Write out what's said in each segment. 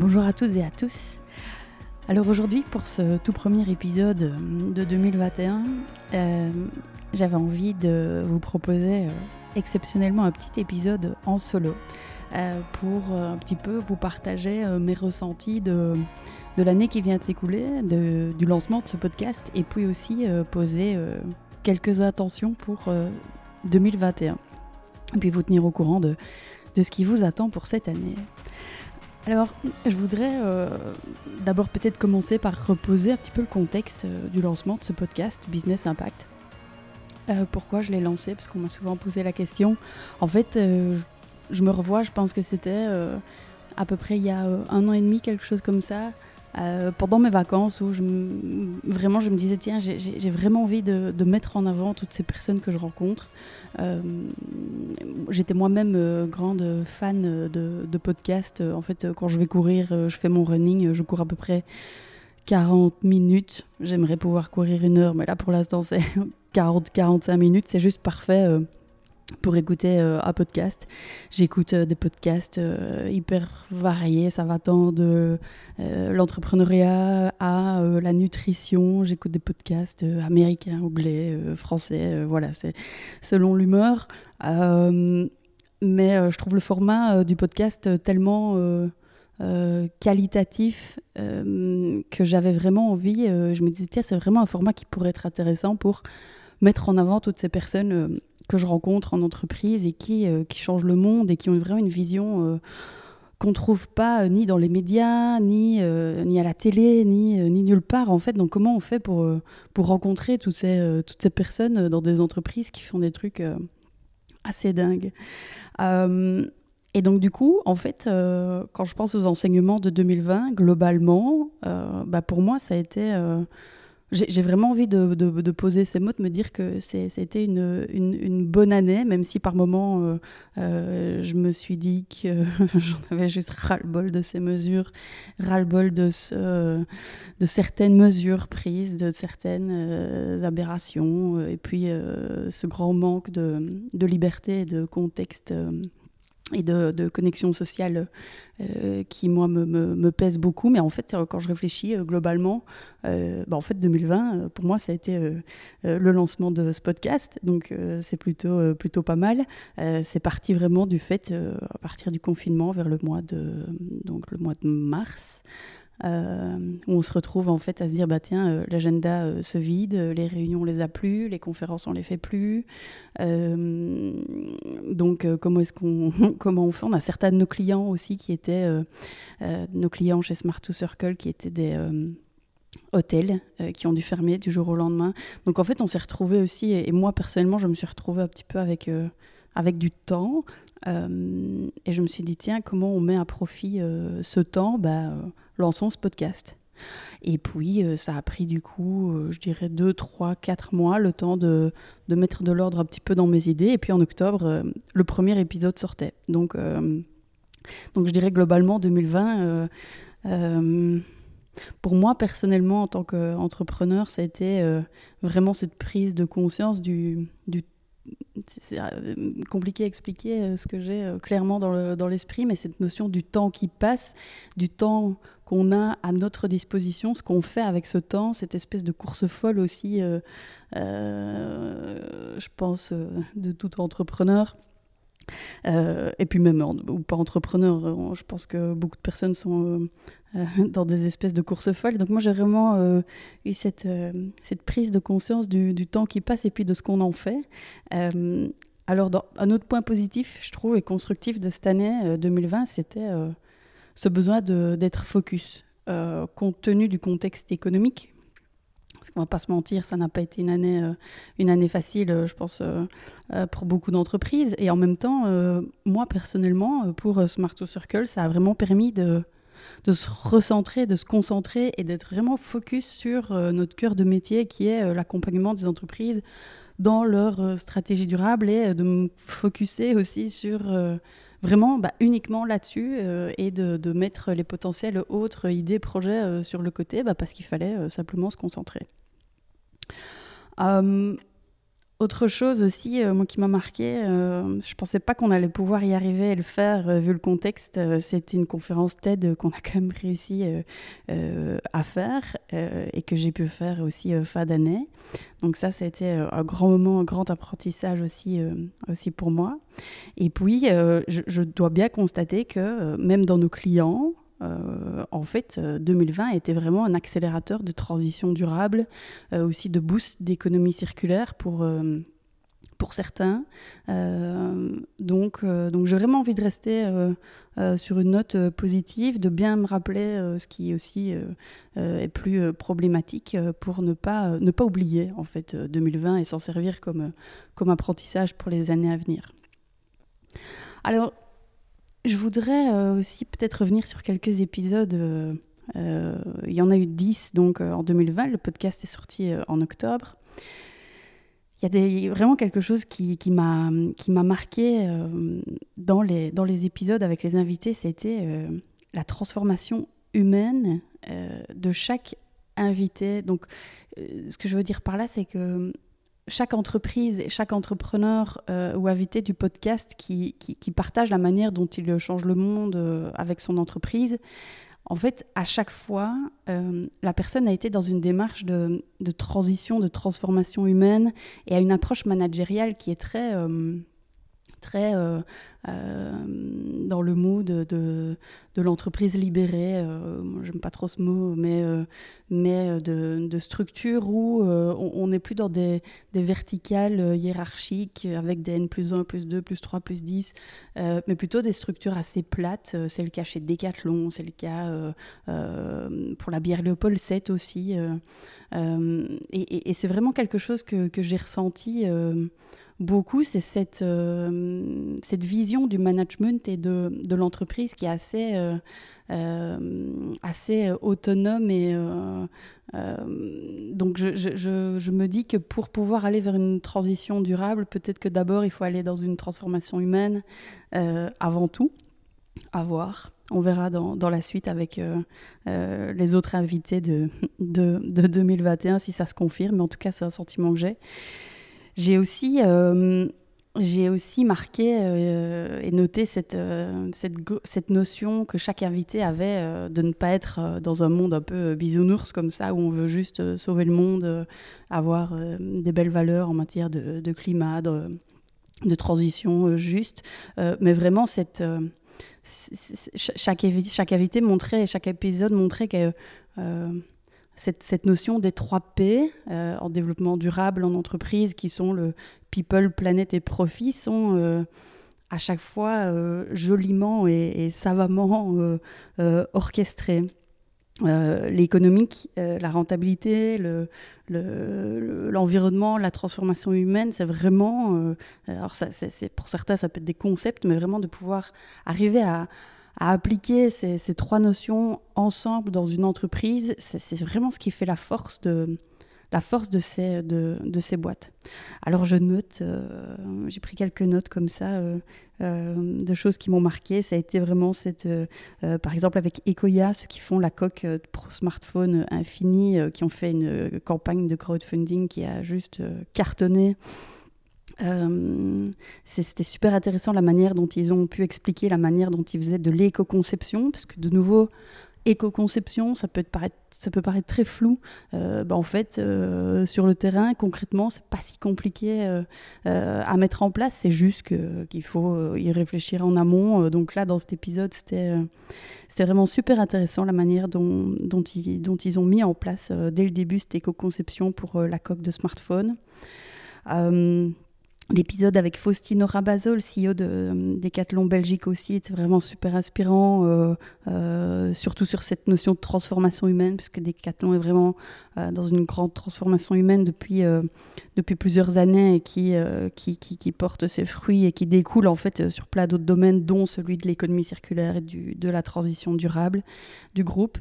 Bonjour à tous et à tous. Alors aujourd'hui, pour ce tout premier épisode de 2021, euh, j'avais envie de vous proposer euh, exceptionnellement un petit épisode en solo euh, pour un petit peu vous partager mes ressentis de, l'année qui vient de s'écouler, du lancement de ce podcast, et puis aussi poser quelques attentions pour 2021. Et puis vous tenir au courant de ce qui vous attend pour cette année. Alors, je voudrais euh, d'abord peut-être commencer par reposer un petit peu le contexte euh, du lancement de ce podcast Business Impact. Euh, pourquoi je l'ai lancé? Parce qu'on m'a souvent posé la question. En fait, je me revois, je pense que c'était à peu près il y a un an et demi, quelque chose comme ça. Euh, pendant mes vacances où je vraiment je me disais tiens j'ai vraiment envie de, mettre en avant toutes ces personnes que je rencontre. Euh, j'étais moi-même euh, grande fan de, de podcasts. En fait quand je vais courir, je fais mon running, je cours à peu près 40 minutes. J'aimerais pouvoir courir une heure mais là pour l'instant c'est 40-45 minutes. C'est juste parfait pour écouter euh, un podcast. J'écoute euh, des podcasts euh, hyper variés, ça va tant de l'entrepreneuriat à la nutrition. J'écoute des podcasts américains, anglais, français, voilà, c'est selon l'humeur. mais je trouve le format du podcast tellement qualitatif que j'avais vraiment envie. je me disais, tiens, c'est vraiment un format qui pourrait être intéressant pour mettre en avant toutes ces personnes que je rencontre en entreprise et qui, euh, qui changent le monde et qui ont vraiment une vision euh, qu'on ne trouve pas euh, ni dans les médias, ni, ni à la télé, ni, ni nulle part en fait. Donc comment on fait pour, pour rencontrer tous ces, toutes ces personnes dans des entreprises qui font des trucs assez dingues? Et donc du coup, en fait, quand je pense aux enseignements de 2020, globalement, bah, pour moi, ça a été j'ai vraiment envie de, poser ces mots, de me dire que c'était une, une, bonne année, même si par moments euh, euh, je me suis dit que j'en avais juste ras-le-bol de ces mesures, ras-le-bol de, ce, de certaines mesures prises, de certaines euh, aberrations, et puis ce grand manque de, de liberté et de contexte et de, connexion sociale euh, qui, moi, me, me, pèse beaucoup. Mais en fait, quand je réfléchis euh, globalement, euh, bah, en fait, 2020, pour moi, ça a été le lancement de ce podcast. Donc, c'est plutôt, plutôt pas mal. c'est parti vraiment du fait, à partir du confinement, vers le mois de, donc, le mois de mars, euh, où on se retrouve en fait à se dire bah tiens euh, l'agenda euh, se vide, les réunions on les a plus, les conférences on les fait plus. donc comment est-ce qu'on comment on fait? On a certains de nos clients aussi qui étaient nos clients chez Smart to Circle qui étaient des hôtels qui ont dû fermer du jour au lendemain. Donc en fait, on s'est retrouvé aussi, et, moi personnellement, je me suis retrouvée un petit peu avec, avec du temps. Et je me suis dit, tiens, comment on met à profit ce temps? Bah, lançons ce podcast. Et puis, euh, ça a pris du coup, euh, je dirais, 2, 3, 4 mois, le temps de, de mettre de l'ordre un petit peu dans mes idées. Et puis en octobre, euh, le premier épisode sortait. Donc, donc je dirais globalement 2020, pour moi personnellement, en tant qu'entrepreneur, ça a été vraiment cette prise de conscience du, du c'est compliqué à expliquer ce que j'ai clairement dans l'esprit, mais cette notion du temps qui passe, du temps qu'on a à notre disposition, ce qu'on fait avec ce temps, cette espèce de course folle aussi, euh, euh, je pense, euh, de tout entrepreneur. Et puis même, ou pas entrepreneur, je pense que beaucoup de personnes sont dans des espèces de course folle. Donc moi j'ai vraiment eu cette, prise de conscience du, temps qui passe et puis de ce qu'on en fait. alors un autre point positif, je trouve, et constructif de cette année 2020, c'était ce besoin d'être focus, euh, compte tenu du contexte économique. Parce qu'on va pas se mentir, ça n'a pas été une année, euh, facile, euh, je pense, pour beaucoup d'entreprises. Et en même temps, moi personnellement, pour Smart to Circle, ça a vraiment permis de, de se recentrer, de se concentrer et d'être vraiment focus sur notre cœur de métier qui est l'accompagnement des entreprises dans leur stratégie durable et de me focuser aussi sur vraiment bah, uniquement là-dessus euh, et de, mettre les potentiels autres idées, projets euh, sur le côté bah, parce qu'il fallait euh, simplement se concentrer. Autre chose aussi, moi qui m'a marqué, je pensais pas qu'on allait pouvoir y arriver et le faire vu le contexte. C'était une conférence TED qu'on a quand même réussi à faire et que j'ai pu faire aussi fin d'année. Donc ça, ça a été un grand moment, un grand apprentissage aussi, aussi pour moi. Et puis, je, dois bien constater que même dans nos clients, euh, en fait, 2020 euh, était vraiment un accélérateur de transition durable, euh, aussi de boost d'économie circulaire pour, pour certains. donc, donc j'ai vraiment envie de rester sur une note positive, de bien me rappeler ce qui aussi est plus problématique pour ne pas, ne pas oublier en fait 2020 et s'en servir comme, comme apprentissage pour les années à venir. Alors, je voudrais euh, aussi peut-être revenir sur quelques épisodes. Euh, euh, il y en a eu 10 donc, en 2020. Le podcast est sorti en octobre. Il y a des, vraiment quelque chose qui, qui m'a marqué dans, les, dans les épisodes avec les invités, c'était la transformation humaine de chaque invité. Donc, ce que je veux dire par là, c'est que chaque entreprise et chaque entrepreneur euh, ou invité du podcast qui, partage la manière dont il change le monde euh, avec son entreprise, en fait, à chaque fois, euh, la personne a été dans une démarche de, de, transition, de transformation humaine et a une approche managériale qui est très très euh, euh, dans le mood de, de, l'entreprise libérée. Euh, J'aime pas trop ce mot, mais, mais de, de, structure où on n'est plus dans des, des verticales hiérarchiques avec des N plus 1, plus 2, plus 3, plus 10, mais plutôt des structures assez plates. C'est le cas chez Decathlon, c'est le cas pour la bière Léopold 7 aussi. et, et c'est vraiment quelque chose que, que j'ai ressenti beaucoup, c'est cette, euh, cette vision du management et de, de l'entreprise qui est assez, euh, euh, assez autonome. Et, donc je, je, me dis que pour pouvoir aller vers une transition durable, peut-être que d'abord il faut aller dans une transformation humaine avant tout. À voir. On verra dans, dans la suite avec les autres invités de, de, de 2021 si ça se confirme. Mais en tout cas, c'est un sentiment que j'ai. J'ai aussi, euh, aussi marqué euh, et noté cette, euh, cette, notion que chaque invité avait de ne pas être dans un monde un peu bisounours comme ça, où on veut juste sauver le monde, avoir des belles valeurs en matière de, climat, de, de, transition juste, mais vraiment cette... chaque, chaque invité montrait, chaque épisode montrait que cette, notion des trois P euh, en développement durable en entreprise, qui sont le people, planète et profit, sont euh, à chaque fois euh, joliment et, savamment orchestrés. l'économique, la rentabilité, l'environnement, le, la transformation humaine, c'est vraiment, alors pour certains ça peut être des concepts, mais vraiment de pouvoir arriver à, à appliquer ces, trois notions ensemble dans une entreprise, c'est vraiment ce qui fait la force de, la force de ces, de, de ces boîtes. Alors je note, euh, j'ai pris quelques notes comme ça euh, euh, de choses qui m'ont marqué. Ça a été vraiment cette, par exemple avec Ecoya, ceux qui font la coque pour smartphone infini, qui ont fait une campagne de crowdfunding qui a juste cartonné. Euh, c'était super intéressant la manière dont ils ont pu expliquer la manière dont ils faisaient de l'éco-conception, parce que de nouveau, éco-conception, ça peut, paraître, ça peut paraître très flou. Euh, bah, en fait, euh, sur le terrain, concrètement, c'est pas si compliqué à mettre en place. C'est juste qu'il faut y réfléchir en amont. donc là, dans cet épisode, c'était vraiment super intéressant la manière dont, ils, dont ils ont mis en place dès le début cette éco-conception pour la coque de smartphone L'épisode avec Faustino Rabazol, CEO de euh, Decathlon Belgique aussi, était vraiment super inspirant, euh, euh, surtout sur cette notion de transformation humaine, puisque Decathlon est vraiment dans une grande transformation humaine depuis, depuis plusieurs années et qui, qui, qui, porte ses fruits et qui découle en fait sur plein d'autres domaines, dont celui de l'économie circulaire et du, de la transition durable du groupe.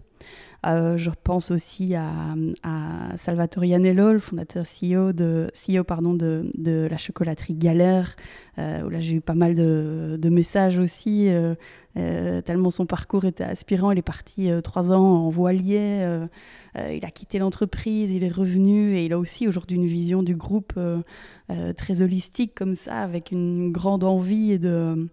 Euh, je pense aussi à, Salvatore Iannello, le fondateur CEO de, CEO, pardon, de, de la chocolaterie Galère, euh, où là j'ai eu pas mal de, messages aussi, euh, tellement son parcours était aspirant. Il est parti trois ans en voilier, il a quitté l'entreprise, il est revenu et il a aussi aujourd'hui une vision du groupe très holistique comme ça, avec une grande envie et de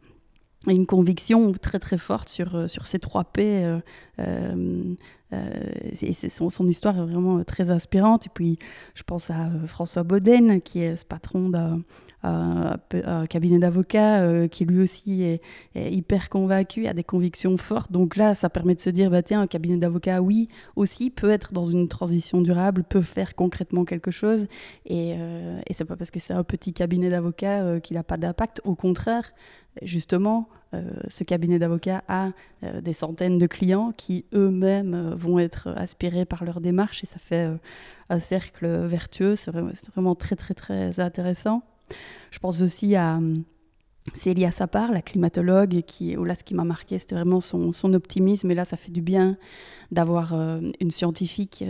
une conviction très très forte sur, sur ces trois P. Euh, et son, histoire est vraiment très inspirante. Et puis, je pense à François Bauden, qui est ce patron d'un cabinet d'avocats, qui lui aussi est, hyper convaincu, a des convictions fortes. Donc là, ça permet de se dire, bah, tiens, un cabinet d'avocats, oui, aussi, peut être dans une transition durable, peut faire concrètement quelque chose. Et, euh, et c'est pas parce que c'est un petit cabinet d'avocats qu'il n'a pas d'impact. Au contraire, justement, euh, ce cabinet d'avocats a euh, des centaines de clients qui eux-mêmes euh, vont être aspirés par leur démarche et ça fait un cercle vertueux. C'est vraiment, très très très intéressant. Je pense aussi à Célia Sapar, la climatologue, qui, là, ce qui m'a marqué, c'était vraiment son, optimisme. Et là, ça fait du bien d'avoir une scientifique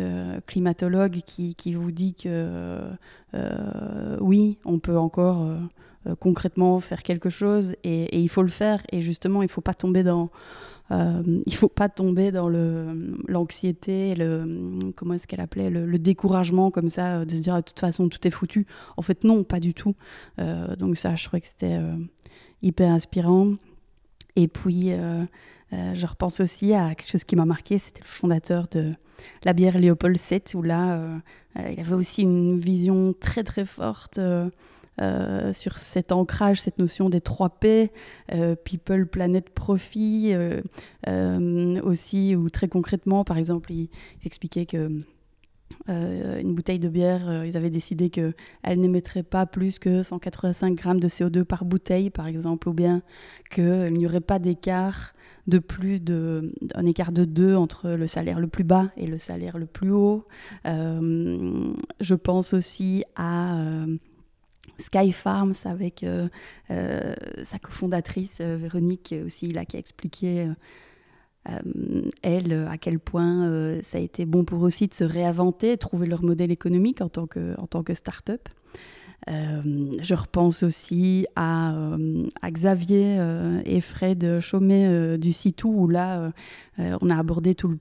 climatologue qui, vous dit que oui, on peut encore euh, concrètement faire quelque chose et, il faut le faire et justement il faut pas tomber dans euh, il faut pas tomber dans le l'anxiété le comment est-ce qu'elle appelait le, découragement comme ça de se dire ah, de toute façon tout est foutu. En fait non pas du tout. Euh, donc ça je trouvais que c'était hyper inspirant. Et puis je repense aussi à quelque chose qui m'a marqué, c'était le fondateur de la bière Léopold VII, où là, il avait aussi une vision très très forte euh, sur cet ancrage, cette notion des 3 P, euh, people, planet, profit, euh, aussi, ou très concrètement, par exemple, ils, expliquaient que une bouteille de bière, ils avaient décidé qu'elle n'émettrait pas plus que 185 grammes de CO2 par bouteille, par exemple, ou bien qu'il n'y aurait pas d'écart de plus de un écart de 2 entre le salaire le plus bas et le salaire le plus haut. je pense aussi à Sky Farms avec euh, euh, sa cofondatrice euh, Véronique aussi là qui a expliqué elle à quel point ça a été bon pour eux aussi de se réinventer, trouver leur modèle économique en tant que en tant que start-up. Je repense aussi à, à Xavier et Fred Chaumet du Citou, où là, on a abordé tout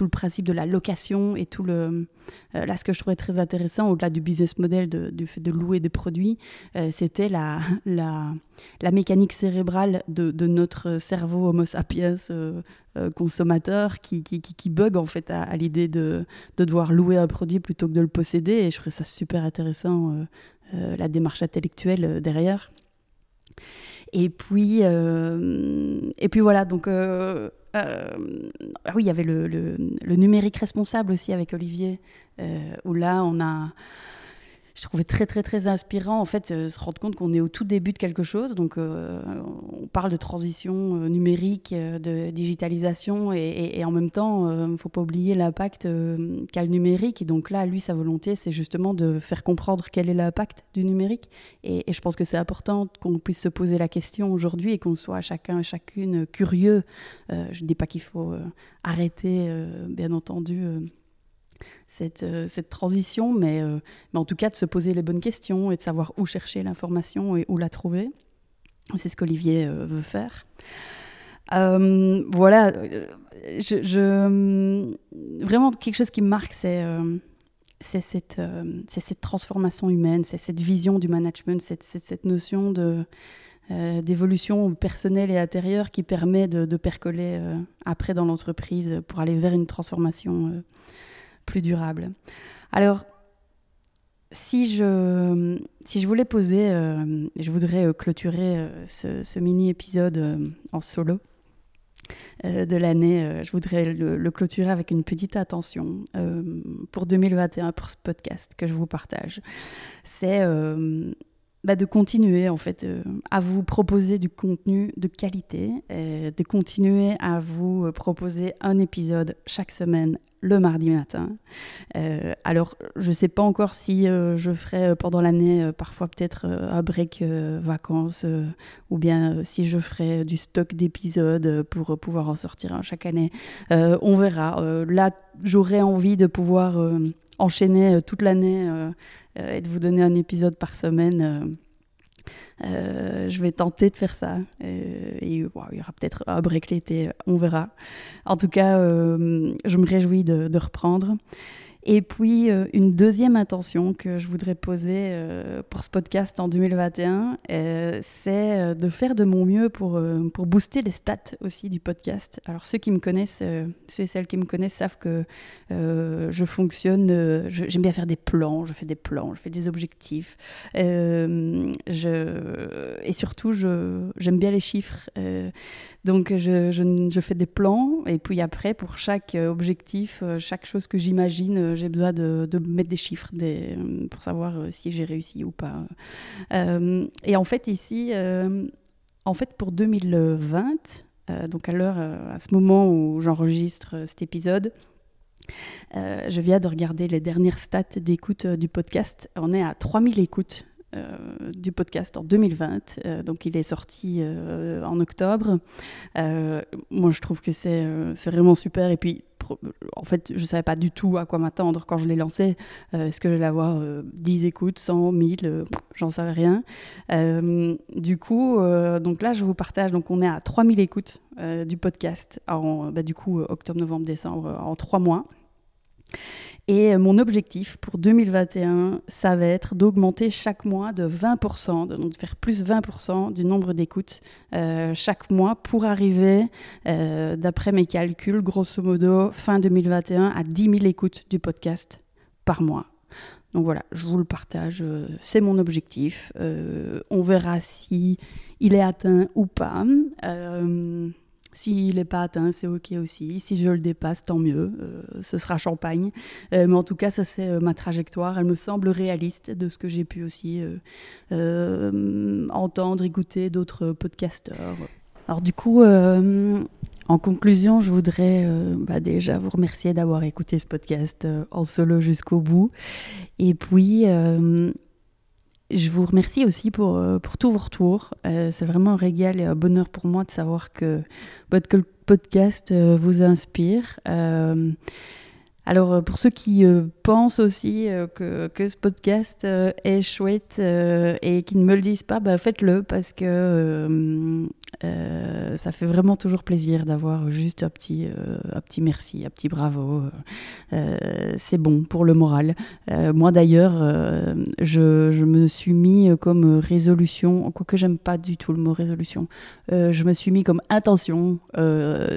le principe de la location et tout le. Euh, là, ce que je trouvais très intéressant, au-delà du business model, de, du fait de louer des produits, euh, c'était la, la, mécanique cérébrale de, notre cerveau Homo sapiens euh, consommateur qui, qui, bug en fait à, l'idée de, de, devoir louer un produit plutôt que de le posséder. Et je trouvais ça super intéressant, la démarche intellectuelle derrière. Et puis, et puis voilà, donc euh, ah oui, il y avait le, numérique responsable aussi avec Olivier, euh, où là, on a je trouvais très très très inspirant en fait euh, se rendre compte qu'on est au tout début de quelque chose. Donc euh, on parle de transition euh, numérique de digitalisation et, en même temps il ne faut pas oublier l'impact qu'a le numérique. Et donc là lui sa volonté c'est justement de faire comprendre quel est l'impact du numérique. Et, je pense que c'est important qu'on puisse se poser la question aujourd'hui et qu'on soit chacun et chacune curieux. Je ne dis pas qu'il faut arrêter bien entendu cette, euh, cette transition, mais, euh, mais, en tout cas de se poser les bonnes questions et de savoir où chercher l'information et où la trouver. C'est ce qu'Olivier euh, veut faire. voilà, je, vraiment quelque chose qui me marque, c'est cette, cette, transformation humaine, c'est cette vision du management, cette, cette notion d'évolution personnelle et intérieure qui permet de, de percoler après dans l'entreprise pour aller vers une transformation plus durable. Alors, si je, si je voulais poser, euh, je voudrais euh, clôturer euh, ce, mini-épisode en solo de l'année, je voudrais le, clôturer avec une petite attention pour 2021, pour ce podcast que je vous partage. C'est bah, de continuer en fait à vous proposer du contenu de qualité, de continuer à vous proposer un épisode chaque semaine le mardi matin. Euh, alors, je ne sais pas encore si euh, je ferai euh, pendant l'année parfois peut-être un break vacances ou bien si je ferai du stock d'épisodes pour pouvoir en sortir chaque année. on verra. là, j'aurais envie de pouvoir enchaîner toute l'année et de vous donner un épisode par semaine. Euh, je vais tenter de faire ça. Euh, et, il y aura peut-être un break l'été, on verra. En tout cas, euh, je me réjouis de reprendre. Et puis, euh, une deuxième intention que je voudrais poser euh, pour ce podcast en 2021, euh, c'est de faire de mon mieux pour, pour booster les stats aussi du podcast. Alors, ceux qui me connaissent, ceux et celles qui me connaissent savent que je fonctionne, j'aime bien faire des plans, je fais des plans, je fais des objectifs. je, et surtout, j'aime bien les chiffres. donc, je, je, fais des plans, et puis après, pour chaque objectif, chaque chose que j'imagine, j'ai besoin de, mettre des chiffres des, pour savoir euh, si j'ai réussi ou pas. Euh, et en fait, ici, euh, en fait, pour 2020, donc à à ce moment où j'enregistre cet épisode, je viens de regarder les dernières stats d'écoute du podcast. On est à 3000 écoutes du podcast en 2020. donc il est sorti en octobre. moi je trouve que c'est vraiment super. Et puis en fait, je savais pas du tout à quoi m'attendre quand je l'ai lancé. Euh, est-ce que j'allais avoir 10 euh, écoutes, 100, 1000 euh, J'en savais rien. du coup, donc là, je vous partage. Donc, on est à 3000 écoutes du podcast en, bah, du coup, octobre, novembre, décembre, en trois mois. Et mon objectif pour 2021, ça va être d'augmenter chaque mois de 20%, donc de faire plus 20% du nombre d'écoutes euh, chaque mois pour arriver, euh, d'après mes calculs, grosso modo, fin 2021 à 10 000 écoutes du podcast par mois. Donc voilà, je vous le partage, euh, c'est mon objectif. on verra si il est atteint ou pas. S'il n'est pas atteint, c'est OK aussi. Si je le dépasse, tant mieux. Euh, ce sera champagne. Euh, mais en tout cas, ça, c'est euh, ma trajectoire. Elle me semble réaliste de ce que j'ai pu aussi entendre, écouter d'autres podcasteurs. Alors, du coup, en conclusion, je voudrais bah, déjà vous remercier d'avoir écouté ce podcast en solo jusqu'au bout. Et puis je vous remercie aussi pour, euh, pour tous vos retours. Euh, c'est vraiment un régal et un bonheur pour moi de savoir que votre podcast euh, vous inspire. Alors, pour ceux qui pensent aussi que, que, ce podcast est chouette et qui ne me le disent pas, bah, faites-le parce que euh, ça fait vraiment toujours plaisir d'avoir juste un petit, euh, un petit merci, un petit bravo. Euh, c'est bon pour le moral. moi d'ailleurs, je, je, me suis mis comme résolution, quoique j'aime pas du tout le mot résolution, je me suis mis comme intention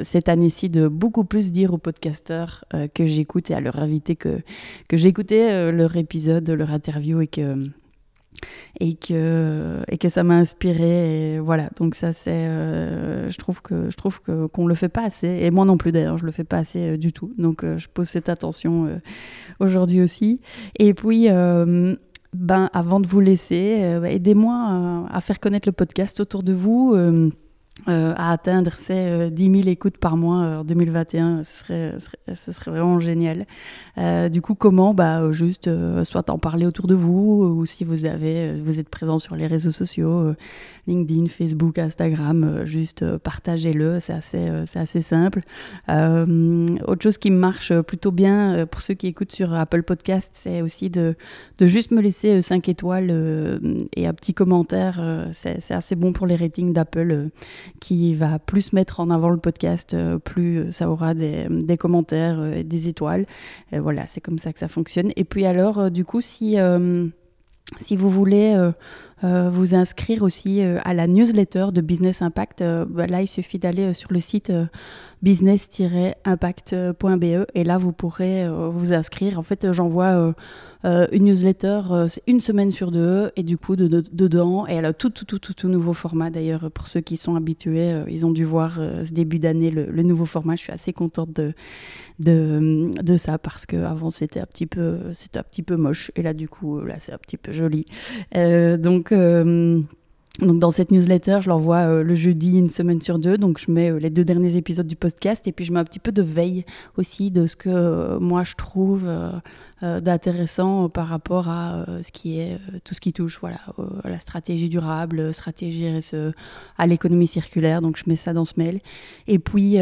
cette année-ci de beaucoup plus dire aux podcasteurs que j'écoute et à leur inviter que, que j'écoutais leur épisode, leur interview et que et que et que ça m'a inspiré voilà. Donc ça c'est euh, je trouve que je le fait pas assez et moi non plus d'ailleurs je le fais pas assez euh, du tout. Donc euh, je pose cette attention aujourd'hui aussi. Et puis ben avant de vous laisser aidez-moi à faire connaître le podcast autour de vous euh, à atteindre ces 10 000 écoutes par mois en 2021, ce serait, ce serait, vraiment génial. Euh, du coup, comment? Bah, Juste soit en parler autour de vous, ou si vous, avez, vous êtes présent sur les réseaux sociaux, LinkedIn, Facebook, Instagram, juste partagez-le, c'est assez, c'est assez simple. autre chose qui marche plutôt bien pour ceux qui écoutent sur Apple Podcast, c'est aussi de, de juste me laisser 5 étoiles et un petit commentaire. c'est assez bon pour les ratings d'Apple qui va plus mettre en avant le podcast, euh, plus euh, ça aura des, commentaires euh, et des étoiles. voilà, c'est comme ça que ça fonctionne. Et puis alors, du coup, si, si vous voulez vous inscrire aussi à la newsletter de Business Impact, bah là, il suffit d'aller sur le site business-impact.be et là, vous pourrez vous inscrire. En fait, j'envoie euh, une newsletter, euh, une semaine sur deux, et du coup, de, dedans, et elle a tout, tout, tout, tout, nouveau format. D'ailleurs, pour ceux qui sont habitués, euh, ils ont dû voir ce début d'année le, nouveau format. Je suis assez contente de, de, ça parce qu'avant, c'était un, petit peu, un petit peu moche, et là, du coup, là, c'est un petit peu joli. donc, Donc, donc dans cette newsletter, je l'envoie euh, le jeudi une semaine sur deux. Donc je mets euh, les deux derniers épisodes du podcast et puis je mets un petit peu de veille aussi de ce que euh, moi je trouve d'intéressant par rapport à ce qui est tout ce qui touche voilà à la stratégie durable, stratégie RSE, à l'économie circulaire. Donc je mets ça dans ce mail. Et puis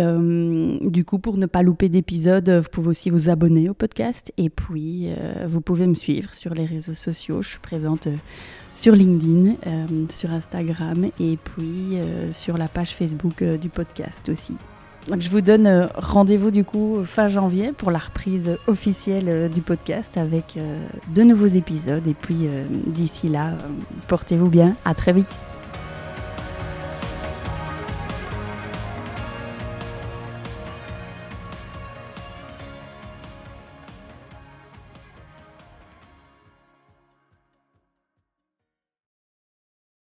du coup pour ne pas louper d'épisodes, vous pouvez aussi vous abonner au podcast et puis vous pouvez me suivre sur les réseaux sociaux. Je suis présente sur LinkedIn, euh, sur Instagram et puis euh, sur la page Facebook euh, du podcast aussi. Je vous donne rendez-vous du coup fin janvier pour la reprise officielle du podcast avec de nouveaux épisodes et puis d'ici là, portez-vous bien, à très vite.